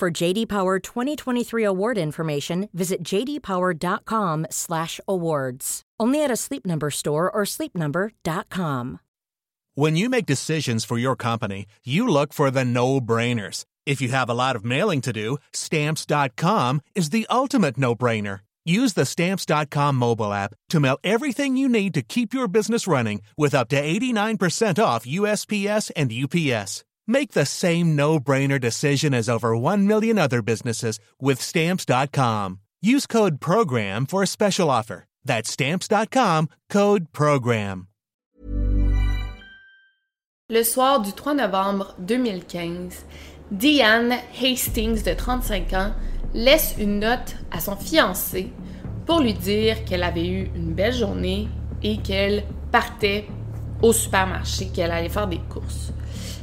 For JD Power 2023 award information, visit jdpower.com/awards. Only at a Sleep Number store or sleepnumber.com. When you make decisions for your company, you look for the no-brainers. If you have a lot of mailing to do, stamps.com is the ultimate no-brainer. Use the stamps.com mobile app to mail everything you need to keep your business running with up to 89% off USPS and UPS. Make the same no-brainer decision as over 1 million other businesses with stamps.com. Use code program for a special offer. That's stamps.com, code program. Le soir du 3 novembre 2015, Diane Hastings, de 35 ans, laisse une note à son fiancé pour lui dire qu'elle avait eu une belle journée et qu'elle partait au supermarché, qu'elle allait faire des courses.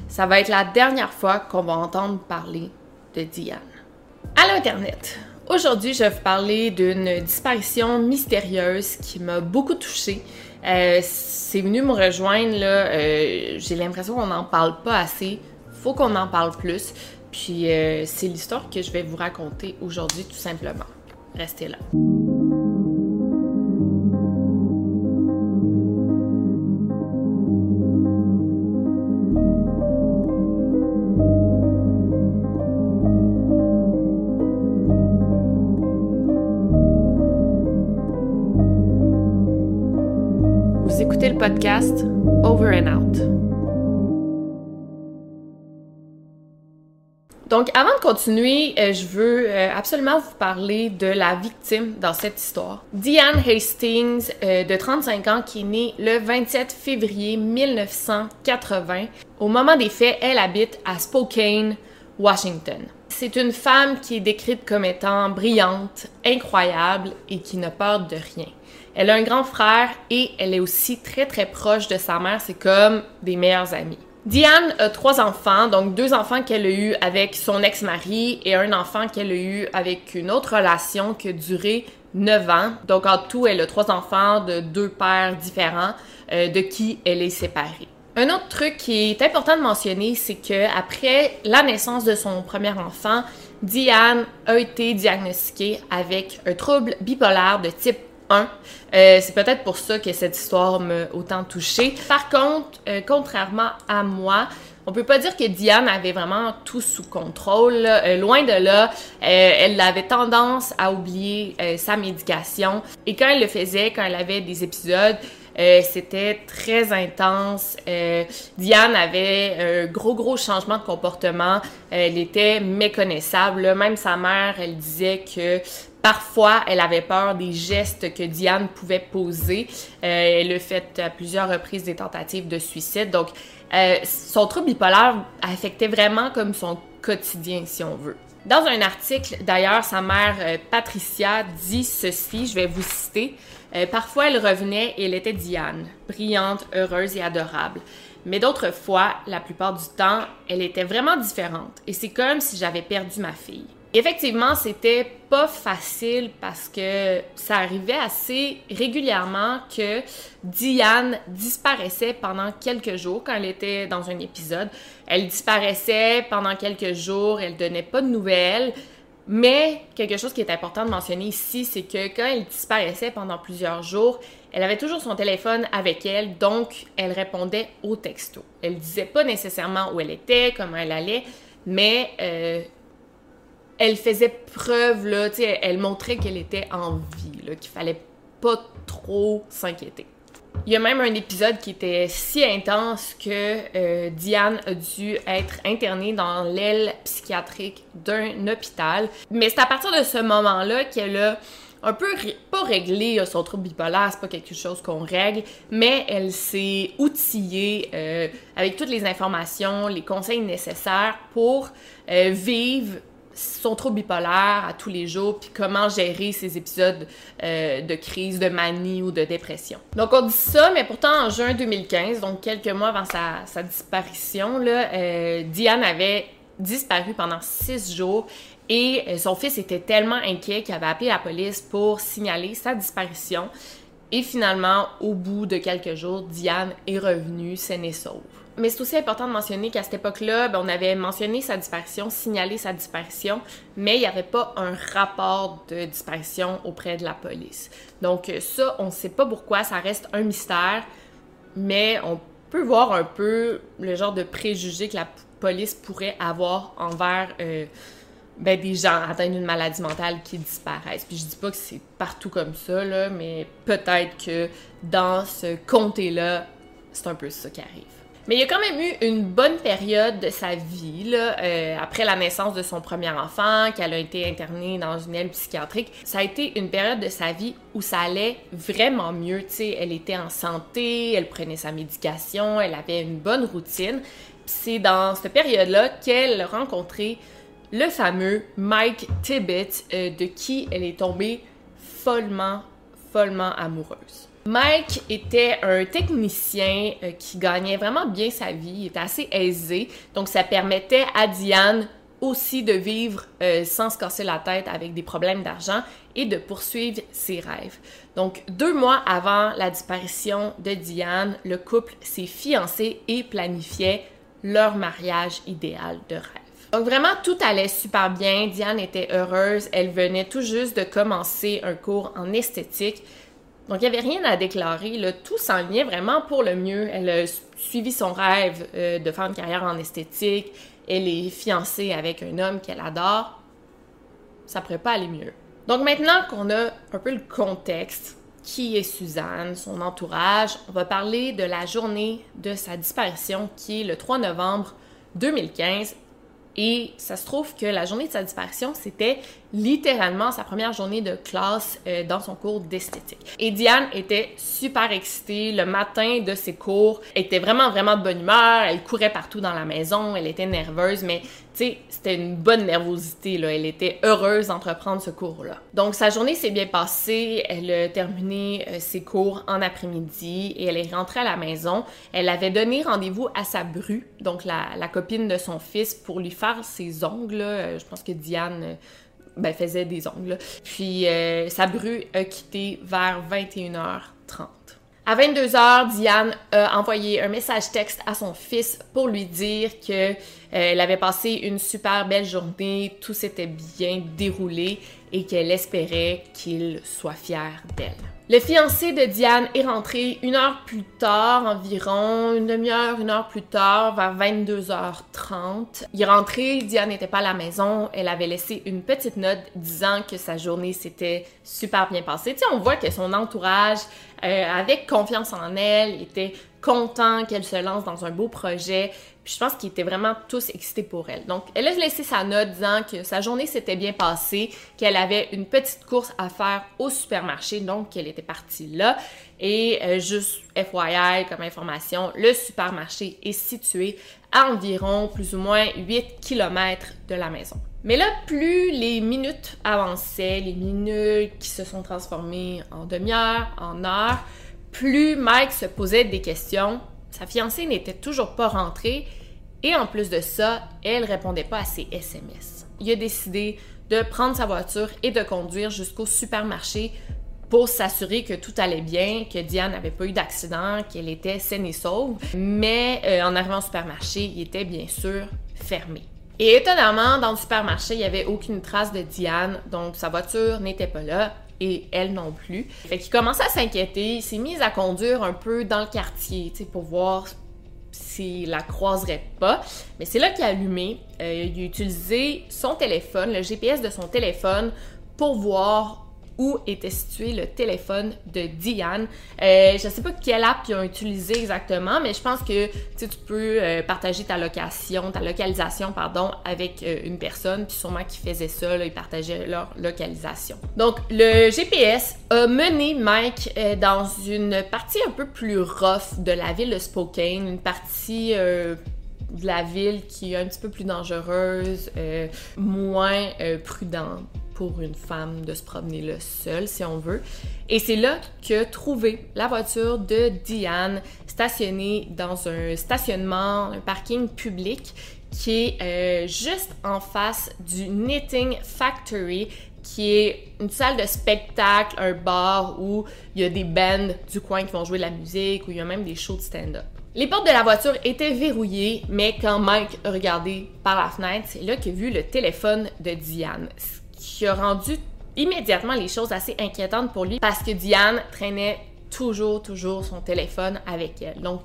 Ça va être la dernière fois qu'on va entendre parler de Diane. À l'Internet, aujourd'hui, je vais vous parler d'une disparition mystérieuse qui m'a beaucoup touchée. Euh, c'est venu me rejoindre, là, euh, j'ai l'impression qu'on n'en parle pas assez. Faut qu'on en parle plus. Puis euh, c'est l'histoire que je vais vous raconter aujourd'hui, tout simplement. Restez là. Podcast Over and Out. Donc, avant de continuer, euh, je veux euh, absolument vous parler de la victime dans cette histoire. Diane Hastings, euh, de 35 ans, qui est née le 27 février 1980. Au moment des faits, elle habite à Spokane, Washington. C'est une femme qui est décrite comme étant brillante, incroyable et qui n'a peur de rien. Elle a un grand frère et elle est aussi très très proche de sa mère, c'est comme des meilleurs amis. Diane a trois enfants, donc deux enfants qu'elle a eus avec son ex-mari et un enfant qu'elle a eu avec une autre relation qui a duré neuf ans. Donc en tout, elle a trois enfants de deux pères différents euh, de qui elle est séparée. Un autre truc qui est important de mentionner, c'est que après la naissance de son premier enfant, Diane a été diagnostiquée avec un trouble bipolaire de type 1. Euh, c'est peut-être pour ça que cette histoire m'a autant touchée. Par contre, euh, contrairement à moi, on peut pas dire que Diane avait vraiment tout sous contrôle. Euh, loin de là, elle avait tendance à oublier sa médication. Et quand elle le faisait, quand elle avait des épisodes, c'était très intense. Diane avait un gros, gros changement de comportement. elle était méconnaissable. Même sa mère, elle disait que Parfois, elle avait peur des gestes que Diane pouvait poser. Euh, elle a fait à plusieurs reprises des tentatives de suicide. Donc, euh, son trouble bipolaire affectait vraiment comme son quotidien, si on veut. Dans un article, d'ailleurs, sa mère, euh, Patricia, dit ceci, je vais vous citer. Parfois, elle revenait et elle était Diane, brillante, heureuse et adorable. Mais d'autres fois, la plupart du temps, elle était vraiment différente. Et c'est comme si j'avais perdu ma fille. Effectivement, c'était pas facile parce que ça arrivait assez régulièrement que Diane disparaissait pendant quelques jours quand elle était dans un épisode. Elle disparaissait pendant quelques jours, elle donnait pas de nouvelles. Mais quelque chose qui est important de mentionner ici, c'est que quand elle disparaissait pendant plusieurs jours, elle avait toujours son téléphone avec elle, donc elle répondait aux textos. Elle disait pas nécessairement où elle était, comment elle allait, mais euh, elle faisait preuve, là, elle montrait qu'elle était en vie, qu'il fallait pas trop s'inquiéter. Il y a même un épisode qui était si intense que euh, Diane a dû être internée dans l'aile psychiatrique d'un hôpital. Mais c'est à partir de ce moment-là qu'elle a un peu pas réglé son trouble bipolaire, c'est pas quelque chose qu'on règle, mais elle s'est outillée euh, avec toutes les informations, les conseils nécessaires pour euh, vivre son trouble bipolaire à tous les jours, puis comment gérer ces épisodes euh, de crise, de manie ou de dépression. Donc on dit ça, mais pourtant en juin 2015, donc quelques mois avant sa, disparition, euh, Diane avait disparu pendant six jours et euh, son fils était tellement inquiet qu'il avait appelé la police pour signaler sa disparition. Et finalement, au bout de quelques jours, Diane est revenue saine et sauve. Mais c'est aussi important de mentionner qu'à cette époque-là, ben, on avait mentionné sa disparition, signalé sa disparition, mais il n'y avait pas un rapport de disparition auprès de la police. Donc ça, on ne sait pas pourquoi, ça reste un mystère, mais on peut voir un peu le genre de préjugés que la police pourrait avoir envers euh, ben, des gens atteints d'une maladie mentale qui disparaissent. Puis je dis pas que c'est partout comme ça, mais peut-être que dans ce comté-là, c'est un peu ça qui arrive. Mais il y a quand même eu une bonne période de sa vie, là, euh, après la naissance de son premier enfant, qu'elle a été internée dans une aile psychiatrique. Ça a été une période de sa vie où ça allait vraiment mieux. sais, elle était en santé, elle prenait sa médication, elle avait une bonne routine. C'est dans cette période-là qu'elle a rencontré le fameux Mike Tibbett, euh, de qui elle est tombée follement, follement amoureuse. Mike était un technicien euh, qui gagnait vraiment bien sa vie, il était assez aisé, donc ça permettait à Diane aussi de vivre euh, sans se casser la tête avec des problèmes d'argent et de poursuivre ses rêves. Donc deux mois avant la disparition de Diane, le couple s'est fiancé et planifiait leur mariage idéal de rêve. Donc vraiment, tout allait super bien. Diane était heureuse. Elle venait tout juste de commencer un cours en esthétique. Donc il n'y avait rien à déclarer. Là. Tout s'enlignait vraiment pour le mieux. Elle a suivi son rêve euh, de faire une carrière en esthétique. Elle est fiancée avec un homme qu'elle adore. Ça pourrait pas aller mieux. Donc maintenant qu'on a un peu le contexte, qui est Suzanne, son entourage, on va parler de la journée de sa disparition qui est le 3 novembre 2015 et ça se trouve que la journée de sa disparition, c'était littéralement sa première journée de classe euh, dans son cours d'esthétique. Et Diane était super excitée le matin de ses cours, elle était vraiment vraiment de bonne humeur, elle courait partout dans la maison, elle était nerveuse, mais tu sais, c'était une bonne nervosité là, elle était heureuse d'entreprendre ce cours-là. Donc sa journée s'est bien passée, elle a terminé euh, ses cours en après-midi et elle est rentrée à la maison. Elle avait donné rendez-vous à sa bru, donc la, copine de son fils, pour lui faire ses ongles. Euh, je pense que Diane ben, faisait des ongles. Puis euh, sa bru a quitté vers 21h30. À 22h, Diane a envoyé un message texte à son fils pour lui dire que euh, elle avait passé une super belle journée, tout s'était bien déroulé et qu'elle espérait qu'il soit fier d'elle. Le fiancé de Diane est rentré une heure plus tard, environ une demi-heure, une heure plus tard, vers 22h30. Il est rentré, Diane n'était pas à la maison, elle avait laissé une petite note disant que sa journée s'était super bien passée. Tu sais, on voit que son entourage, euh, avec confiance en elle, était content qu'elle se lance dans un beau projet. Puis je pense qu'ils étaient vraiment tous excités pour elle. Donc, elle a laissé sa note disant que sa journée s'était bien passée, qu'elle avait une petite course à faire au supermarché, donc qu'elle était partie là. Et euh, juste FYI comme information, le supermarché est situé à environ plus ou moins 8 km de la maison. Mais là, plus les minutes avançaient, les minutes qui se sont transformées en demi-heure, en heure, plus Mike se posait des questions. Sa fiancée n'était toujours pas rentrée et en plus de ça, elle répondait pas à ses SMS. Il a décidé de prendre sa voiture et de conduire jusqu'au supermarché pour s'assurer que tout allait bien, que Diane n'avait pas eu d'accident, qu'elle était saine et sauve. Mais euh, en arrivant au supermarché, il était bien sûr fermé. Et étonnamment, dans le supermarché, il n'y avait aucune trace de Diane, donc sa voiture n'était pas là et elle non plus. Fait qu'il commençait à s'inquiéter, il s'est mis à conduire un peu dans le quartier, tu sais, pour voir s'il la croiserait pas. Mais c'est là qu'il a allumé. Euh, il a utilisé son téléphone, le GPS de son téléphone, pour voir où était situé le téléphone de Diane. Euh, je ne sais pas quelle app ils ont utilisé exactement, mais je pense que tu peux euh, partager ta location, ta localisation, pardon, avec euh, une personne, puis sûrement qui faisait ça, ils partageaient leur localisation. Donc, le GPS a mené Mike dans une partie un peu plus rough de la ville de Spokane, une partie de la ville qui est un petit peu plus dangereuse, euh, moins euh, prudente pour une femme de se promener là seule, si on veut. Et c'est là que trouvé la voiture de Diane stationnée dans un stationnement, un parking public qui est euh, juste en face du Knitting Factory, qui est une salle de spectacle, un bar où il y a des bands du coin qui vont jouer de la musique, où il y a même des shows de stand-up. Les portes de la voiture étaient verrouillées, mais quand Mike a regardé par la fenêtre, c'est là qu'il a vu le téléphone de Diane, qui a rendu immédiatement les choses assez inquiétantes pour lui parce que Diane traînait toujours, toujours son téléphone avec elle. Donc,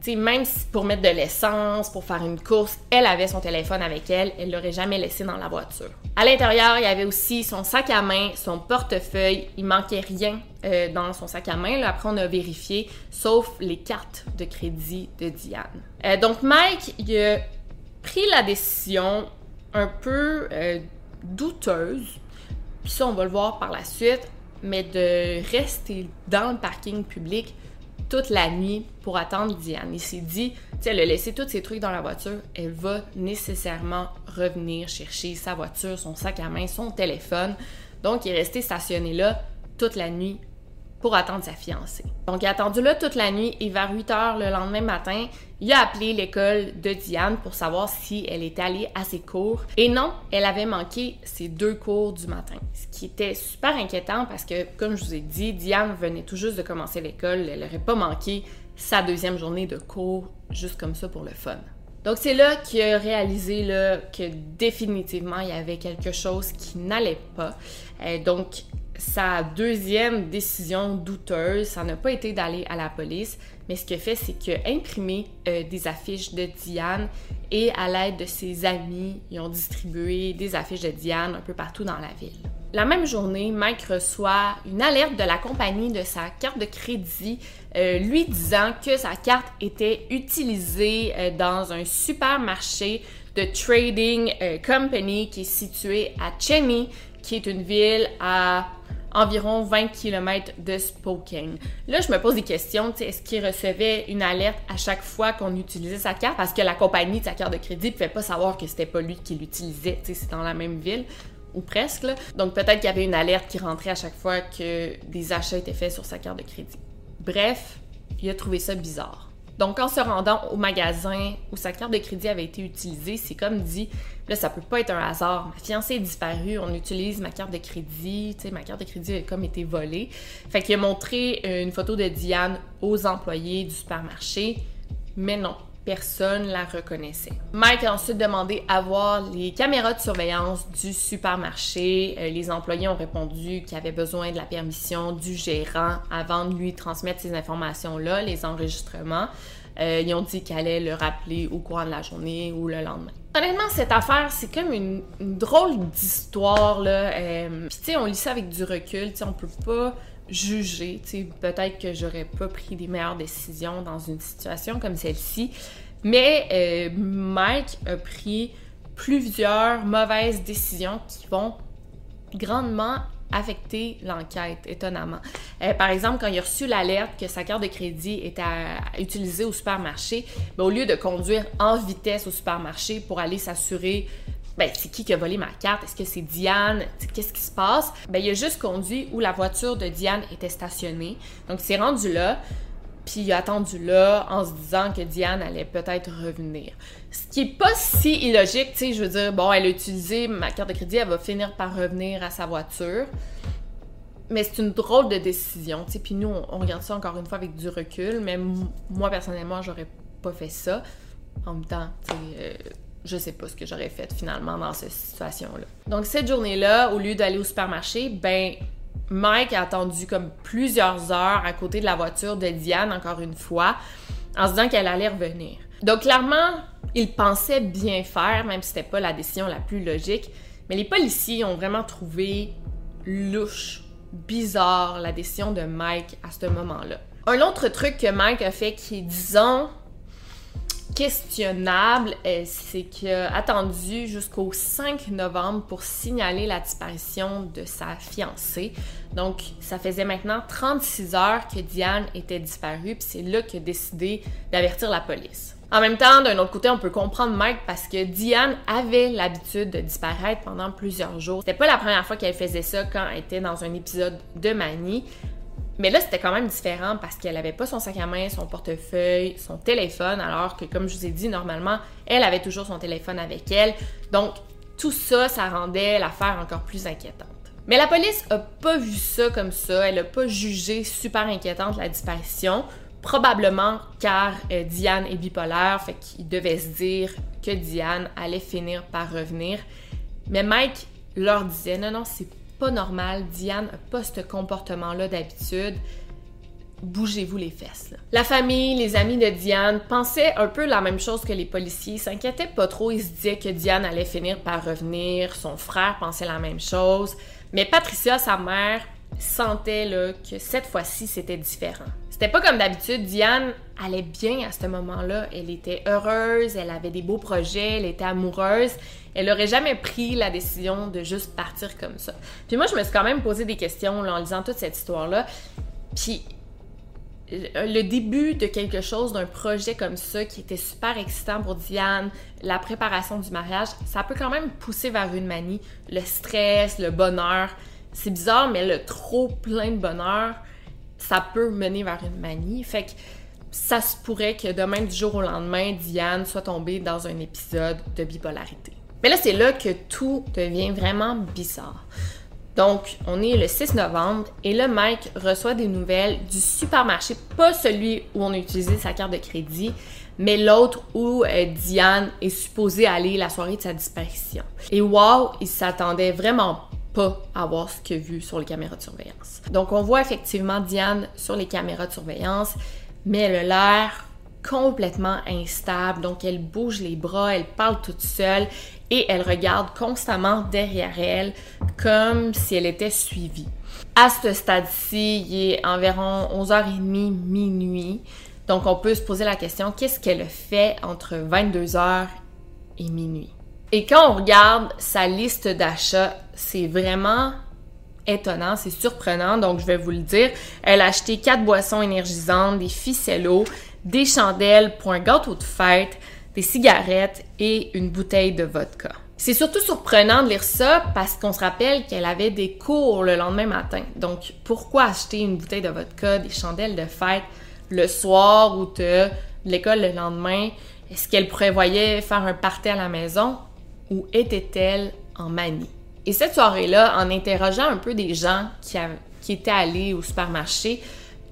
sais, même pour mettre de l'essence, pour faire une course, elle avait son téléphone avec elle, elle l'aurait jamais laissé dans la voiture. À l'intérieur, il y avait aussi son sac à main, son portefeuille, il manquait rien euh, dans son sac à main. Là, après, on a vérifié, sauf les cartes de crédit de Diane. Euh, donc, Mike, a pris la décision un peu euh, douteuse, puis ça, on va le voir par la suite, mais de rester dans le parking public toute la nuit pour attendre Diane. Il s'est dit, tu sais, elle a laissé tous ses trucs dans la voiture, elle va nécessairement revenir chercher sa voiture, son sac à main, son téléphone. Donc, il est resté stationné là toute la nuit pour attendre sa fiancée. Donc, il a attendu là toute la nuit et vers 8 heures le lendemain matin, il a appelé l'école de Diane pour savoir si elle était allée à ses cours. Et non, elle avait manqué ses deux cours du matin. Ce qui était super inquiétant parce que, comme je vous ai dit, Diane venait tout juste de commencer l'école. Elle n'aurait pas manqué sa deuxième journée de cours juste comme ça pour le fun. Donc c'est là qu'il a réalisé que définitivement il y avait quelque chose qui n'allait pas. Euh, donc sa deuxième décision douteuse, ça n'a pas été d'aller à la police, mais ce qu'il a fait, c'est qu'il a imprimé euh, des affiches de Diane et à l'aide de ses amis, ils ont distribué des affiches de Diane un peu partout dans la ville. La même journée, Mike reçoit une alerte de la compagnie de sa carte de crédit euh, lui disant que sa carte était utilisée euh, dans un supermarché de trading company qui est situé à Cheney, qui est une ville à environ 20 km de Spokane. Là, je me pose des questions. Est-ce qu'il recevait une alerte à chaque fois qu'on utilisait sa carte? Parce que la compagnie de sa carte de crédit ne pouvait pas savoir que c'était pas lui qui l'utilisait. C'est dans la même ville ou presque. Donc peut-être qu'il y avait une alerte qui rentrait à chaque fois que des achats étaient faits sur sa carte de crédit. Bref, il a trouvé ça bizarre. Donc, en se rendant au magasin où sa carte de crédit avait été utilisée, c'est comme dit, là, ça peut pas être un hasard. Ma fiancée est disparue, on utilise ma carte de crédit, tu sais, ma carte de crédit a comme été volée. Fait qu'il a montré euh, une photo de Diane aux employés du supermarché, mais non, personne la reconnaissait. Mike a ensuite demandé à voir les caméras de surveillance du supermarché. Euh, les employés ont répondu qu'ils avaient besoin de la permission du gérant avant de lui transmettre ces informations-là, les enregistrements. Euh, ils ont dit qu'elle allait le rappeler au courant de la journée ou le lendemain. Honnêtement, cette affaire, c'est comme une, drôle d'histoire, là. Euh, Puis, tu sais, on lit ça avec du recul, tu sais, on peut pas juger. Peut-être que j'aurais pas pris des meilleures décisions dans une situation comme celle-ci. Mais euh, Mike a pris plusieurs mauvaises décisions qui vont grandement affecter l'enquête, étonnamment. Euh, par exemple, quand il a reçu l'alerte que sa carte de crédit était à, utiliser au supermarché, ben, au lieu de conduire en vitesse au supermarché pour aller s'assurer ben, c'est qui qui a volé ma carte? Est-ce que c'est Diane? Qu'est-ce qui se passe? Ben, il a juste conduit où la voiture de Diane était stationnée. Donc, il s'est rendu là, puis il a attendu là en se disant que Diane allait peut-être revenir. Ce qui est pas si illogique, tu sais, je veux dire, bon, elle a utilisé ma carte de crédit, elle va finir par revenir à sa voiture. Mais c'est une drôle de décision, tu sais, puis nous, on, regarde ça encore une fois avec du recul, mais moi, personnellement, j'aurais pas fait ça. En même temps, tu sais... Euh, je sais pas ce que j'aurais fait finalement dans cette situation-là. Donc cette journée-là, au lieu d'aller au supermarché, ben Mike a attendu comme plusieurs heures à côté de la voiture de Diane, encore une fois, en se disant qu'elle allait revenir. Donc clairement, il pensait bien faire, même si c'était pas la décision la plus logique. Mais les policiers ont vraiment trouvé louche, bizarre la décision de Mike à ce moment-là. Un autre truc que Mike a fait qui est, disons, questionnable, euh, c'est a attendu jusqu'au 5 novembre pour signaler la disparition de sa fiancée. Donc, ça faisait maintenant 36 heures que Diane était disparue, puis c'est là qu'il a décidé d'avertir la police. En même temps, d'un autre côté, on peut comprendre Mike parce que Diane avait l'habitude de disparaître pendant plusieurs jours. C'était pas la première fois qu'elle faisait ça quand elle était dans un épisode de manie. Mais là, c'était quand même différent parce qu'elle avait pas son sac à main, son portefeuille, son téléphone, alors que, comme je vous ai dit, normalement, elle avait toujours son téléphone avec elle. Donc, tout ça, ça rendait l'affaire encore plus inquiétante. Mais la police a pas vu ça comme ça, elle a pas jugé super inquiétante la disparition, probablement car euh, Diane est bipolaire, fait qu'il devait se dire que Diane allait finir par revenir. Mais Mike leur disait non non, c'est pas normal, Diane n'a pas ce comportement-là d'habitude. Bougez-vous les fesses. La famille, les amis de Diane pensaient un peu la même chose que les policiers, s'inquiétaient pas trop, ils se disaient que Diane allait finir par revenir, son frère pensait la même chose, mais Patricia, sa mère, sentait là, que cette fois-ci c'était différent. C'était pas comme d'habitude, Diane allait bien à ce moment-là, elle était heureuse, elle avait des beaux projets, elle était amoureuse, elle aurait jamais pris la décision de juste partir comme ça. Puis moi, je me suis quand même posé des questions en lisant toute cette histoire-là. Puis le début de quelque chose, d'un projet comme ça qui était super excitant pour Diane, la préparation du mariage, ça peut quand même pousser vers une manie. Le stress, le bonheur, c'est bizarre, mais le trop plein de bonheur, ça peut mener vers une manie. Fait que ça se pourrait que demain, du jour au lendemain, Diane soit tombée dans un épisode de bipolarité. Mais là, c'est là que tout devient vraiment bizarre. Donc, on est le 6 novembre et là, Mike reçoit des nouvelles du supermarché, pas celui où on a utilisé sa carte de crédit, mais l'autre où euh, Diane est supposée aller la soirée de sa disparition. Et wow, il s'attendait vraiment pas à voir ce qu'il a vu sur les caméras de surveillance. Donc, on voit effectivement Diane sur les caméras de surveillance, mais elle a l'air complètement instable. Donc, elle bouge les bras, elle parle toute seule et elle regarde constamment derrière elle comme si elle était suivie. À ce stade-ci, il est environ 11h30, minuit. Donc, on peut se poser la question, qu'est-ce qu'elle fait entre 22h et minuit? Et quand on regarde sa liste d'achats, c'est vraiment étonnant, c'est surprenant, donc je vais vous le dire. Elle a acheté quatre boissons énergisantes, des ficellos, des chandelles pour un gâteau de fête, des cigarettes et une bouteille de vodka. C'est surtout surprenant de lire ça parce qu'on se rappelle qu'elle avait des cours le lendemain matin. Donc, pourquoi acheter une bouteille de vodka, des chandelles de fête le soir ou de l'école le lendemain? Est-ce qu'elle prévoyait faire un party à la maison? Ou était-elle en manie? Et cette soirée-là, en interrogeant un peu des gens qui, étaient allés au supermarché,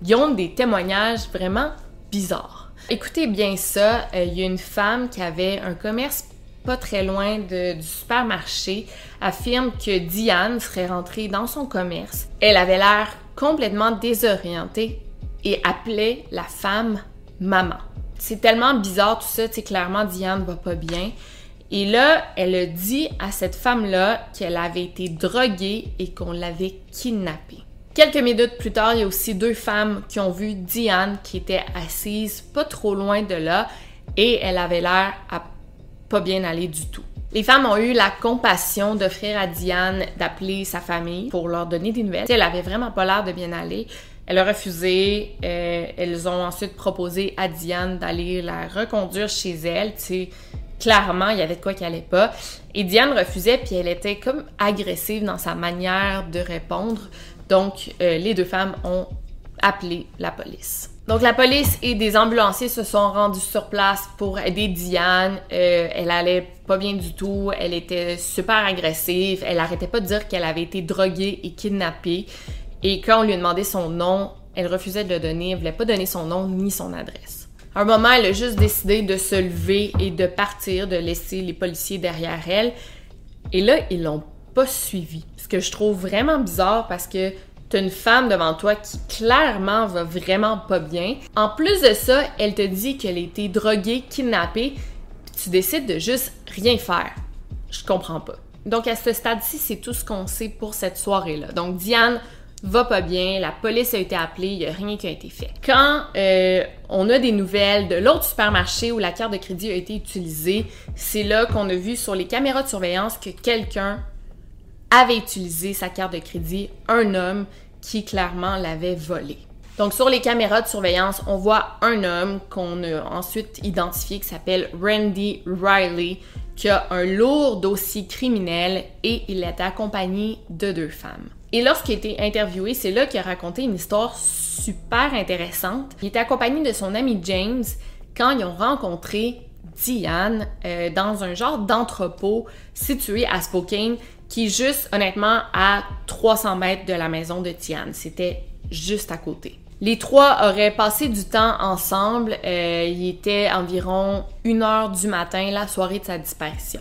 ils ont des témoignages vraiment bizarres. Écoutez bien ça, euh, il y a une femme qui avait un commerce pas très loin du supermarché, affirme que Diane serait rentrée dans son commerce. Elle avait l'air complètement désorientée et appelait la femme maman. C'est tellement bizarre tout ça, tu clairement Diane va pas bien. Et là, elle a dit à cette femme-là qu'elle avait été droguée et qu'on l'avait kidnappée. Quelques minutes plus tard, il y a aussi deux femmes qui ont vu Diane qui était assise pas trop loin de là et elle avait l'air à pas bien aller du tout. Les femmes ont eu la compassion d'offrir à Diane d'appeler sa famille pour leur donner des nouvelles. Elle avait vraiment pas l'air de bien aller. Elle a refusé. Euh, elles ont ensuite proposé à Diane d'aller la reconduire chez elle. Clairement, il y avait de quoi qui allait pas. Et Diane refusait, puis elle était comme agressive dans sa manière de répondre. Donc, euh, les deux femmes ont appelé la police. Donc, la police et des ambulanciers se sont rendus sur place pour aider Diane. Euh, elle allait pas bien du tout. Elle était super agressive. Elle arrêtait pas de dire qu'elle avait été droguée et kidnappée. Et quand on lui a demandé son nom, elle refusait de le donner. Elle voulait pas donner son nom ni son adresse. Un moment, elle a juste décidé de se lever et de partir, de laisser les policiers derrière elle. Et là, ils l'ont pas suivi. Ce que je trouve vraiment bizarre parce que t'as une femme devant toi qui clairement va vraiment pas bien. En plus de ça, elle te dit qu'elle a été droguée, kidnappée, tu décides de juste rien faire. Je comprends pas. Donc à ce stade-ci, c'est tout ce qu'on sait pour cette soirée-là. Donc Diane va pas bien, la police a été appelée, il y a rien qui a été fait. Quand euh, on a des nouvelles de l'autre supermarché où la carte de crédit a été utilisée, c'est là qu'on a vu sur les caméras de surveillance que quelqu'un avait utilisé sa carte de crédit, un homme qui clairement l'avait volé. Donc sur les caméras de surveillance, on voit un homme qu'on a ensuite identifié qui s'appelle Randy Riley, qui a un lourd dossier criminel et il est accompagné de deux femmes. Et lorsqu'il a été interviewé, c'est là qu'il a raconté une histoire super intéressante. Il était accompagné de son ami James quand ils ont rencontré Diane euh, dans un genre d'entrepôt situé à Spokane qui est juste honnêtement à 300 mètres de la maison de Diane. C'était juste à côté. Les trois auraient passé du temps ensemble. Euh, il était environ une heure du matin, la soirée de sa disparition.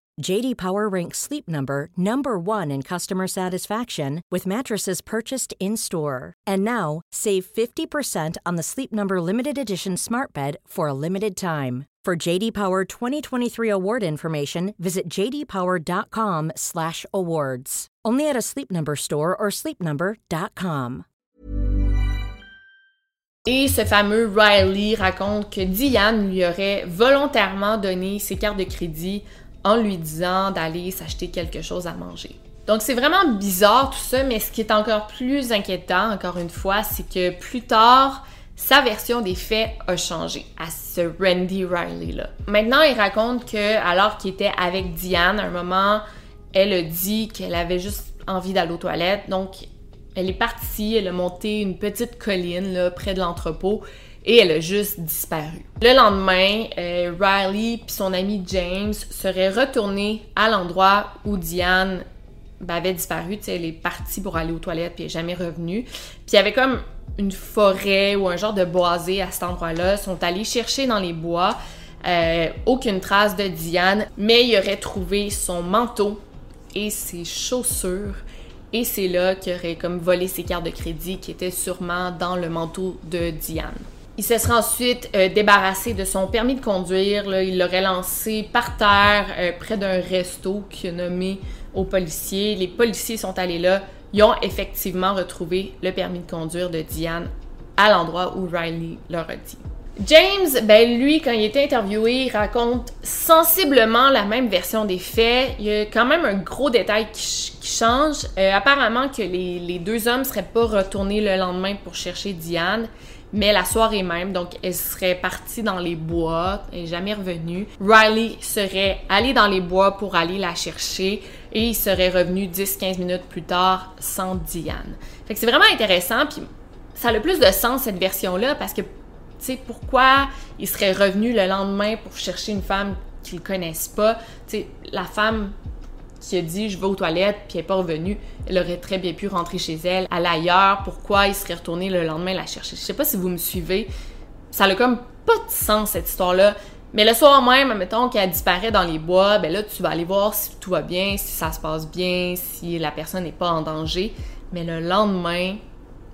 JD Power ranks Sleep Number number 1 in customer satisfaction with mattresses purchased in-store. And now, save 50% on the Sleep Number limited edition Smart Bed for a limited time. For JD Power 2023 award information, visit jdpower.com/awards. Only at a Sleep Number store or sleepnumber.com. Et ce fameux Riley raconte que Diane lui aurait volontairement donné ses cartes de crédit en lui disant d'aller s'acheter quelque chose à manger. Donc c'est vraiment bizarre tout ça, mais ce qui est encore plus inquiétant, encore une fois, c'est que plus tard, sa version des faits a changé à ce Randy Riley-là. Maintenant, il raconte que alors qu'il était avec Diane, à un moment, elle a dit qu'elle avait juste envie d'aller aux toilettes, donc elle est partie, elle a monté une petite colline près de l'entrepôt et elle a juste disparu. Le lendemain, euh, Riley et son ami James seraient retournés à l'endroit où Diane avait disparu. elle est partie pour aller aux toilettes puis n'est jamais revenue. Puis il y avait comme une forêt ou un genre de boisé à cet endroit-là. Ils sont allés chercher dans les bois. Euh, aucune trace de Diane, mais il aurait trouvé son manteau et ses chaussures. Et c'est là qu'il aurait comme volé ses cartes de crédit qui étaient sûrement dans le manteau de Diane. Il se serait ensuite euh, débarrassé de son permis de conduire. Il l'aurait lancé par terre euh, près d'un resto qu'il a nommé aux policiers. Les policiers sont allés là. Ils ont effectivement retrouvé le permis de conduire de Diane à l'endroit où Riley leur a dit. James, ben lui, quand il était interviewé, raconte sensiblement la même version des faits. Il y a quand même un gros détail qui, change. Euh, apparemment que les, les, deux hommes seraient pas retournés le lendemain pour chercher Diane, mais la soirée même, donc elle serait partie dans les bois, et jamais revenue. Riley serait allé dans les bois pour aller la chercher et il serait revenu 10-15 minutes plus tard sans Diane. Fait que c'est vraiment intéressant, puis ça a le plus de sens cette version-là parce que, tu sais, pourquoi il serait revenu le lendemain pour chercher une femme qu'ils connaissent pas? Tu sais, la femme qui a dit je vais aux toilettes puis elle n'est pas revenue, elle aurait très bien pu rentrer chez elle, aller ailleurs. Pourquoi il serait retourné le lendemain la chercher? Je sais pas si vous me suivez. Ça a comme pas de sens cette histoire-là. Mais le soir même, mettons qu'elle disparaît dans les bois, ben là tu vas aller voir si tout va bien, si ça se passe bien, si la personne n'est pas en danger. Mais le lendemain,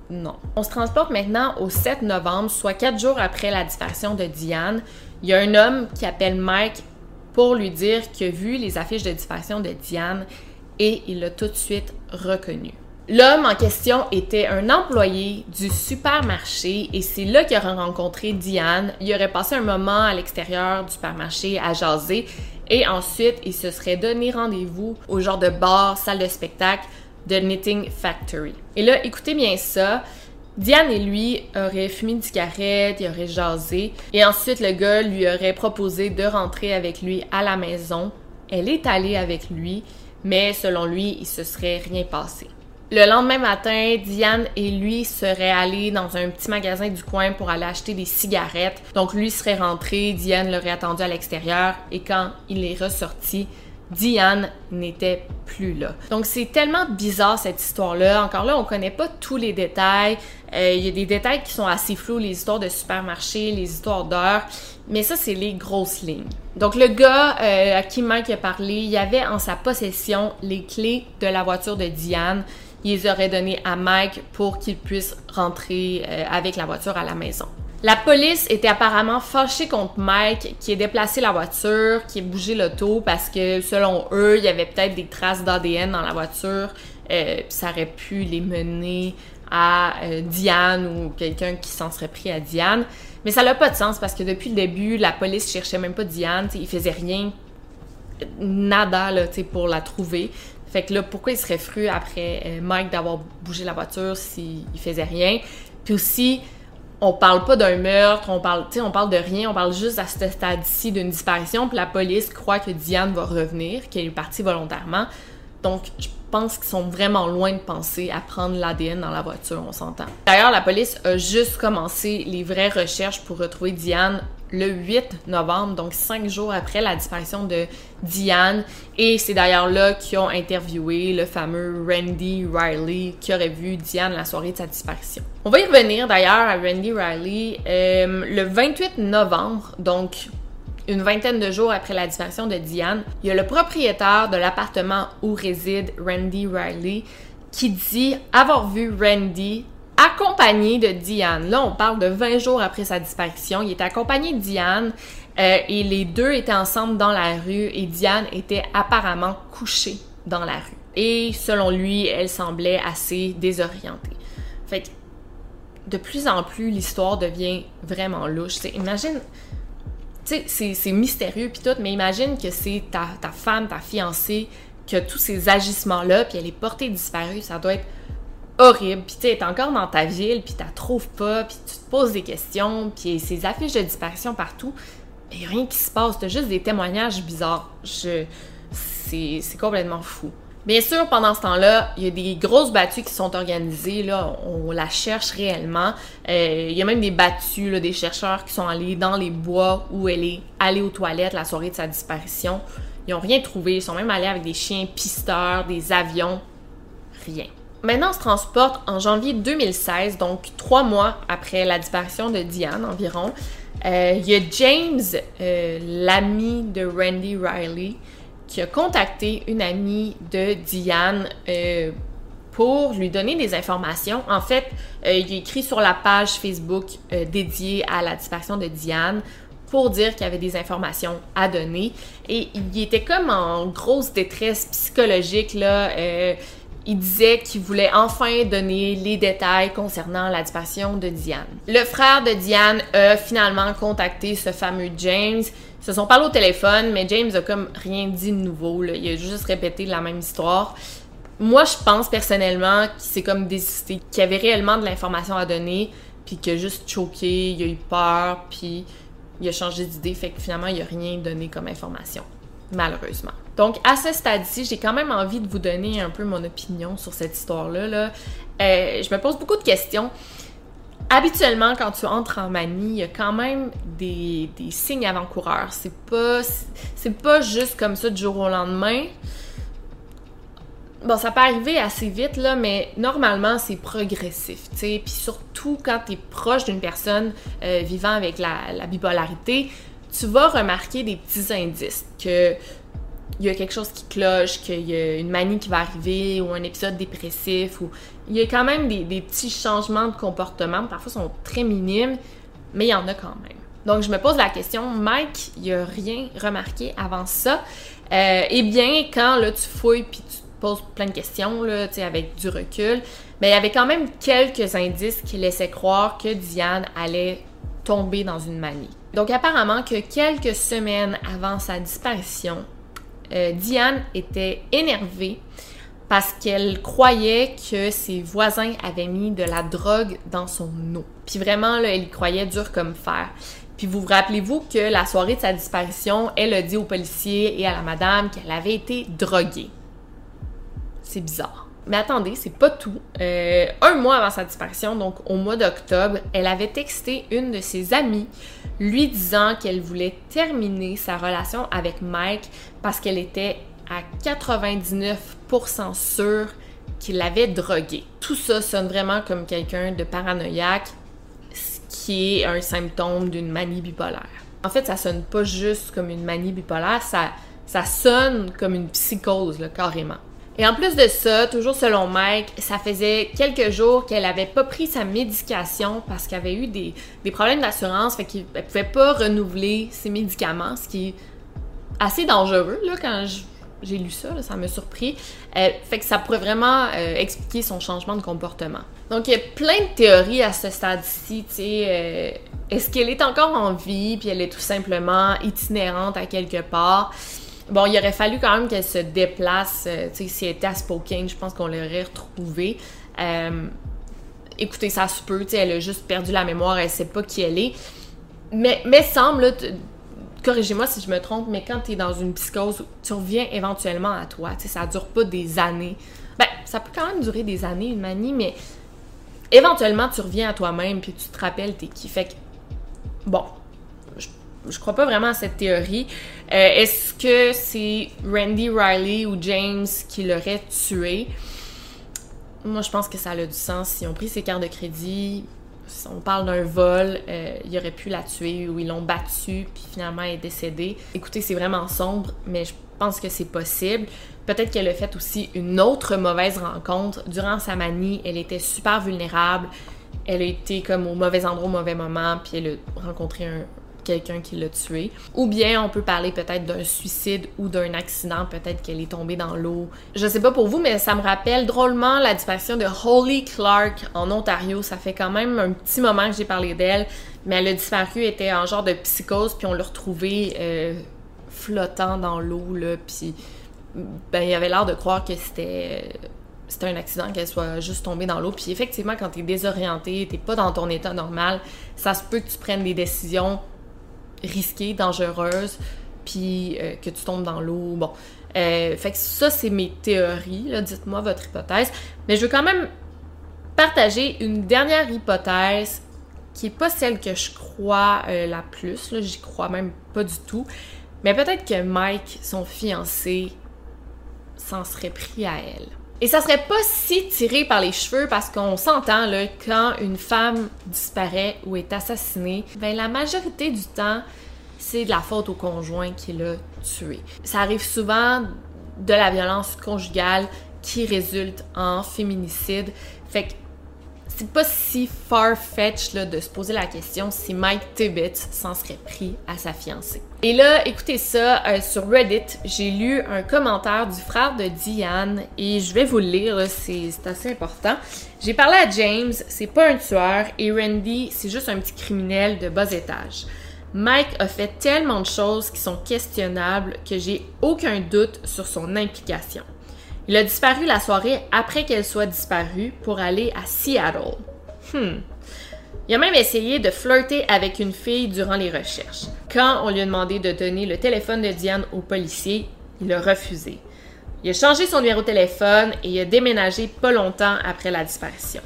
non. On se transporte maintenant au 7 novembre, soit quatre jours après la disparition de Diane. Il y a un homme qui appelle Mike pour lui dire qu'il a vu les affiches de disparition de Diane et il l'a tout de suite reconnu. L'homme en question était un employé du supermarché et c'est là qu'il aurait rencontré Diane. Il aurait passé un moment à l'extérieur du supermarché à jaser et ensuite il se serait donné rendez-vous au genre de bar, salle de spectacle de Knitting Factory. Et là, écoutez bien ça. Diane et lui auraient fumé une cigarette, ils auraient jasé, et ensuite le gars lui aurait proposé de rentrer avec lui à la maison. Elle est allée avec lui, mais selon lui, il se serait rien passé. Le lendemain matin, Diane et lui seraient allés dans un petit magasin du coin pour aller acheter des cigarettes. Donc lui serait rentré, Diane l'aurait attendu à l'extérieur et quand il est ressorti, Diane n'était plus là. Donc c'est tellement bizarre cette histoire-là. Encore là, on connaît pas tous les détails. Euh, il y a des détails qui sont assez flous, les histoires de supermarché, les histoires d'heures. Mais ça, c'est les grosses lignes. Donc le gars euh, à qui Mike a parlé, il avait en sa possession les clés de la voiture de Diane. Il les aurait données à Mike pour qu'il puisse rentrer euh, avec la voiture à la maison. La police était apparemment fâchée contre Mike qui ait déplacé la voiture, qui ait bougé l'auto parce que selon eux, il y avait peut-être des traces d'ADN dans la voiture, euh, ça aurait pu les mener à euh, Diane ou quelqu'un qui s'en serait pris à Diane. Mais ça n'a pas de sens parce que depuis le début, la police cherchait même pas Diane, ils faisaient rien, nada là, pour la trouver. Fait que là, pourquoi il serait fru après euh, Mike d'avoir bougé la voiture s'il faisait rien? Puis aussi, on parle pas d'un meurtre, on parle, on parle de rien, on parle juste à ce stade-ci d'une disparition, puis la police croit que Diane va revenir, qu'elle est partie volontairement. Donc, je pense qu'ils sont vraiment loin de penser à prendre l'ADN dans la voiture, on s'entend. D'ailleurs, la police a juste commencé les vraies recherches pour retrouver Diane le 8 novembre, donc cinq jours après la disparition de Diane. Et c'est d'ailleurs là qu'ils ont interviewé le fameux Randy Riley qui aurait vu Diane la soirée de sa disparition. On va y revenir d'ailleurs à Randy Riley euh, le 28 novembre, donc une vingtaine de jours après la disparition de Diane. Il y a le propriétaire de l'appartement où réside Randy Riley qui dit avoir vu Randy accompagné de Diane. Là, on parle de 20 jours après sa disparition. Il était accompagné de Diane euh, et les deux étaient ensemble dans la rue et Diane était apparemment couchée dans la rue. Et selon lui, elle semblait assez désorientée. Fait de plus en plus, l'histoire devient vraiment louche. imagine, tu c'est mystérieux puis tout, mais imagine que c'est ta, ta femme, ta fiancée, qui a tous ces agissements-là, puis elle est portée disparue. Ça doit être horrible, puis tu es encore dans ta ville, puis la trouves pas, puis tu te poses des questions, puis ces affiches de disparition partout, a rien qui se passe, t'as juste des témoignages bizarres. Je... C'est complètement fou. Bien sûr, pendant ce temps-là, il y a des grosses battues qui sont organisées. Là, on la cherche réellement. Euh, il y a même des battues, là, des chercheurs qui sont allés dans les bois où elle est allée aux toilettes la soirée de sa disparition. Ils n'ont rien trouvé. Ils sont même allés avec des chiens pisteurs, des avions. Rien. Maintenant, on se transporte en janvier 2016, donc trois mois après la disparition de Diane environ. Euh, il y a James, euh, l'ami de Randy Riley, qui a contacté une amie de Diane euh, pour lui donner des informations. En fait, il a écrit sur la page Facebook dédiée à la disparition de Diane pour dire qu'il y avait des informations à donner. Et il était comme en grosse détresse psychologique, là il disait qu'il voulait enfin donner les détails concernant la disparition de Diane. Le frère de Diane a finalement contacté ce fameux James. Ils se sont parlé au téléphone, mais James a comme rien dit de nouveau. Il a juste répété la même histoire. Moi, je pense personnellement qu'il s'est comme désisté, qu'il avait réellement de l'information à donner, puis qu'il a juste choqué, il a eu peur, puis il a changé d'idée, fait que finalement, il a rien donné comme information malheureusement. Donc, à ce stade-ci, j'ai quand même envie de vous donner un peu mon opinion sur cette histoire-là. Là. Euh, je me pose beaucoup de questions. Habituellement, quand tu entres en manie, il y a quand même des, signes avant-coureurs. C'est pas, pas juste comme ça du jour au lendemain. Bon, ça peut arriver assez vite, là, mais normalement, c'est progressif, tu sais. Puis surtout, quand tu es proche d'une personne euh, vivant avec la, la bipolarité, tu vas remarquer des petits indices que il y a quelque chose qui cloche, qu'il y a une manie qui va arriver ou un épisode dépressif ou il y a quand même des, petits changements de comportement, parfois sont très minimes, mais il y en a quand même. Donc je me pose la question, Mike, il a rien remarqué avant ça. Euh, eh bien, quand là tu fouilles puis tu te poses plein de questions là, avec du recul, mais il y avait quand même quelques indices qui laissaient croire que Diane allait tomber dans une manie. Donc apparemment que quelques semaines avant sa disparition, euh, Diane était énervée parce qu'elle croyait que ses voisins avaient mis de la drogue dans son eau. Puis vraiment, là, elle y croyait dur comme fer. Puis vous vous rappelez-vous que la soirée de sa disparition, elle a dit aux policiers et à la madame qu'elle avait été droguée. C'est bizarre. Mais attendez, c'est pas tout. Euh, un mois avant sa disparition, donc au mois d'octobre, elle avait texté une de ses amies lui disant qu'elle voulait terminer sa relation avec Mike parce qu'elle était à 99% sûre qu'il l'avait drogué. Tout ça sonne vraiment comme quelqu'un de paranoïaque, ce qui est un symptôme d'une manie bipolaire. En fait, ça sonne pas juste comme une manie bipolaire, ça, ça sonne comme une psychose, là, carrément. Et en plus de ça, toujours selon Mike, ça faisait quelques jours qu'elle avait pas pris sa médication parce qu'elle avait eu des, problèmes d'assurance, fait qu'elle pouvait pas renouveler ses médicaments, ce qui est assez dangereux là quand j'ai lu ça, ça m'a surpris. Euh, fait que ça pourrait vraiment euh, expliquer son changement de comportement. Donc il y a plein de théories à ce stade-ci, tu sais. Euh, est-ce qu'elle est encore en vie, puis elle est tout simplement itinérante à quelque part? Bon, il aurait fallu quand même qu'elle se déplace. Euh, tu sais, si elle était à Spokane, je pense qu'on l'aurait retrouvée. Euh, écoutez, ça se peut, tu sais, elle a juste perdu la mémoire, elle sait pas qui elle est. Mais, mais semble, corrigez-moi si je me trompe, mais quand tu es dans une psychose, tu reviens éventuellement à toi. Tu sais, ça dure pas des années. Ben, ça peut quand même durer des années, une manie, mais éventuellement, tu reviens à toi-même, puis tu te rappelles t'es qui. Fait que, bon, je crois pas vraiment à cette théorie. Euh, est-ce que c'est Randy Riley ou James qui l'aurait tué? Moi, je pense que ça a du sens. Si on pris ses cartes de crédit, si on parle d'un vol, euh, il aurait pu la tuer ou ils l'ont battue, puis finalement elle est décédée. Écoutez, c'est vraiment sombre, mais je pense que c'est possible. Peut-être qu'elle a fait aussi une autre mauvaise rencontre. Durant sa manie, elle était super vulnérable. Elle a été comme au mauvais endroit au mauvais moment, puis elle a rencontré un, quelqu'un qui l'a tué. Ou bien on peut parler peut-être d'un suicide ou d'un accident, peut-être qu'elle est tombée dans l'eau. Je sais pas pour vous, mais ça me rappelle drôlement la disparition de Holly Clark en Ontario. Ça fait quand même un petit moment que j'ai parlé d'elle, mais elle a disparu, était en genre de psychose, puis on l'a retrouvée euh, flottant dans l'eau, là, puis ben, il avait l'air de croire que c'était c'était un accident qu'elle soit juste tombée dans l'eau. Puis effectivement, quand t'es désorienté, t'es pas dans ton état normal, ça se peut que tu prennes des décisions risquée, dangereuse, puis euh, que tu tombes dans l'eau. Bon. Euh, fait que ça, c'est mes théories. Dites-moi votre hypothèse. Mais je veux quand même partager une dernière hypothèse qui est pas celle que je crois euh, la plus. J'y crois même pas du tout. Mais peut-être que Mike, son fiancé, s'en serait pris à elle. Et ça serait pas si tiré par les cheveux parce qu'on s'entend là quand une femme disparaît ou est assassinée, ben la majorité du temps c'est de la faute au conjoint qui l'a tué. Ça arrive souvent de la violence conjugale qui résulte en féminicide. Fait c'est pas si far-fetched de se poser la question si Mike Tibbetts s'en serait pris à sa fiancée. Et là, écoutez ça, euh, sur Reddit, j'ai lu un commentaire du frère de Diane et je vais vous le lire, c'est assez important. J'ai parlé à James, c'est pas un tueur, et Randy, c'est juste un petit criminel de bas étage. Mike a fait tellement de choses qui sont questionnables que j'ai aucun doute sur son implication. Il a disparu la soirée après qu'elle soit disparue pour aller à Seattle. Hmm. Il a même essayé de flirter avec une fille durant les recherches. Quand on lui a demandé de donner le téléphone de Diane au policier, il a refusé. Il a changé son numéro de téléphone et il a déménagé pas longtemps après la disparition.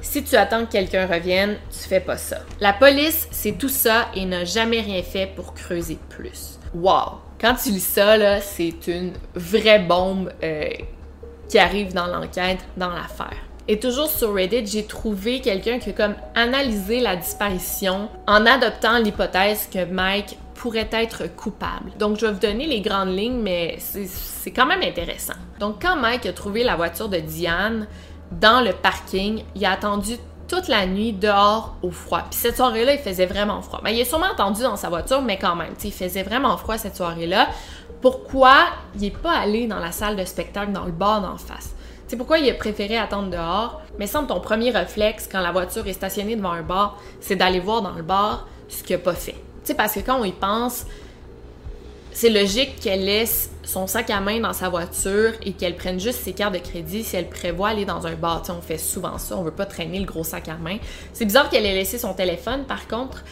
Si tu attends que quelqu'un revienne, tu fais pas ça. La police sait tout ça et n'a jamais rien fait pour creuser plus. Wow! Quand tu lis ça, c'est une vraie bombe euh, qui arrive dans l'enquête, dans l'affaire. Et toujours sur Reddit, j'ai trouvé quelqu'un qui a comme analysé la disparition en adoptant l'hypothèse que Mike pourrait être coupable. Donc, je vais vous donner les grandes lignes, mais c'est quand même intéressant. Donc, quand Mike a trouvé la voiture de Diane dans le parking, il a attendu toute la nuit dehors au froid. Puis cette soirée-là, il faisait vraiment froid. Mais ben, il est sûrement entendu dans sa voiture, mais quand même, il faisait vraiment froid cette soirée-là. Pourquoi il n'est pas allé dans la salle de spectacle, dans le bar d'en face? C'est pourquoi il a préféré attendre dehors? Mais semble ton premier réflexe quand la voiture est stationnée devant un bar, c'est d'aller voir dans le bar ce qu'il n'a pas fait. Tu sais, parce que quand on y pense, c'est logique qu'elle laisse son sac à main dans sa voiture et qu'elle prenne juste ses cartes de crédit si elle prévoit aller dans un bar. on fait souvent ça, on veut pas traîner le gros sac à main. C'est bizarre qu'elle ait laissé son téléphone par contre,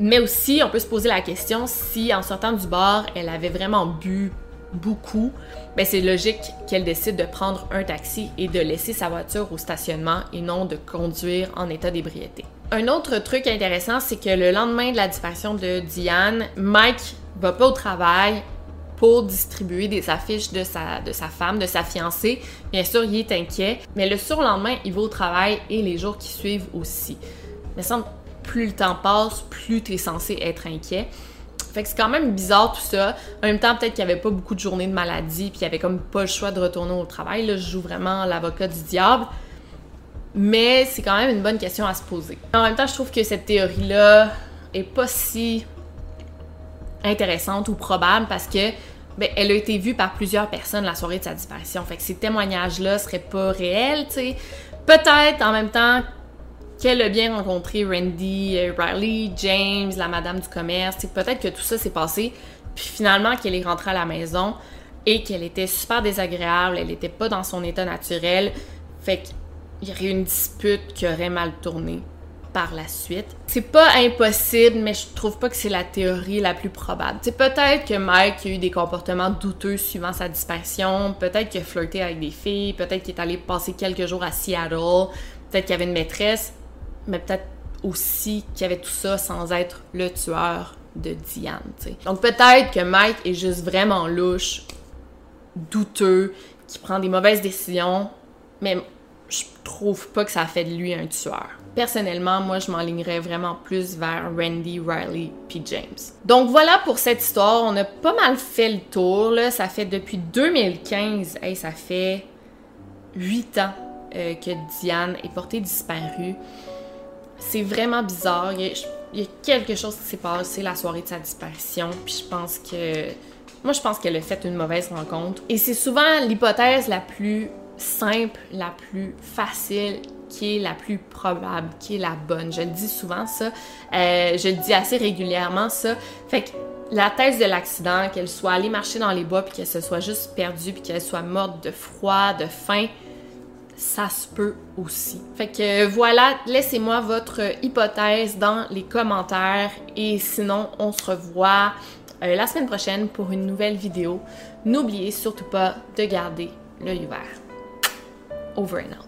mais aussi on peut se poser la question si en sortant du bar, elle avait vraiment bu beaucoup, ben c'est logique qu'elle décide de prendre un taxi et de laisser sa voiture au stationnement et non de conduire en état d'ébriété. Un autre truc intéressant, c'est que le lendemain de la disparition de Diane, Mike va pas au travail pour distribuer des affiches de sa, femme, de sa fiancée. Bien sûr, il est inquiet, mais le surlendemain, il va au travail et les jours qui suivent aussi. Mais semble plus le temps passe, plus tu censé être inquiet. Fait que c'est quand même bizarre tout ça. En même temps, peut-être qu'il n'y avait pas beaucoup de journées de maladie, puis il avait comme pas le choix de retourner au travail. Là, je joue vraiment l'avocat du diable. Mais c'est quand même une bonne question à se poser. En même temps, je trouve que cette théorie-là est pas si intéressante ou probable parce que ben, elle a été vue par plusieurs personnes la soirée de sa disparition. Fait que ces témoignages-là seraient pas réels, tu sais. Peut-être en même temps qu'elle a bien rencontré Randy euh, Riley, James, la madame du commerce. Peut-être que tout ça s'est passé, puis finalement qu'elle est rentrée à la maison et qu'elle était super désagréable, elle n'était pas dans son état naturel. Fait qu'il y aurait une dispute qui aurait mal tourné par la suite. C'est pas impossible, mais je trouve pas que c'est la théorie la plus probable. C'est peut-être que Mike a eu des comportements douteux suivant sa disparition, peut-être qu'il a flirté avec des filles, peut-être qu'il est allé passer quelques jours à Seattle, peut-être qu'il avait une maîtresse, mais peut-être aussi qu'il avait tout ça sans être le tueur de Diane. Donc peut-être que Mike est juste vraiment louche, douteux, qui prend des mauvaises décisions, mais je trouve pas que ça fait de lui un tueur. Personnellement, moi, je m'enlignerais vraiment plus vers Randy, Riley puis James. Donc voilà pour cette histoire. On a pas mal fait le tour. Ça fait depuis 2015, hey, ça fait 8 ans euh, que Diane est portée disparue. C'est vraiment bizarre. Il y, a, quelque chose qui s'est passé la soirée de sa disparition. Puis je pense que. Moi, je pense qu'elle a fait une mauvaise rencontre. Et c'est souvent l'hypothèse la plus simple, la plus facile, qui est la plus probable, qui est la bonne. Je le dis souvent ça. Euh, je le dis assez régulièrement ça. Fait que la thèse de l'accident, qu'elle soit allée marcher dans les bois puis qu'elle se soit juste perdue puis qu'elle soit morte de froid, de faim, ça se peut aussi. Fait que voilà, laissez-moi votre hypothèse dans les commentaires et sinon on se revoit euh, la semaine prochaine pour une nouvelle vidéo. N'oubliez surtout pas de garder l'œil ouvert. Over and out.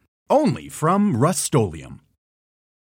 only from Rust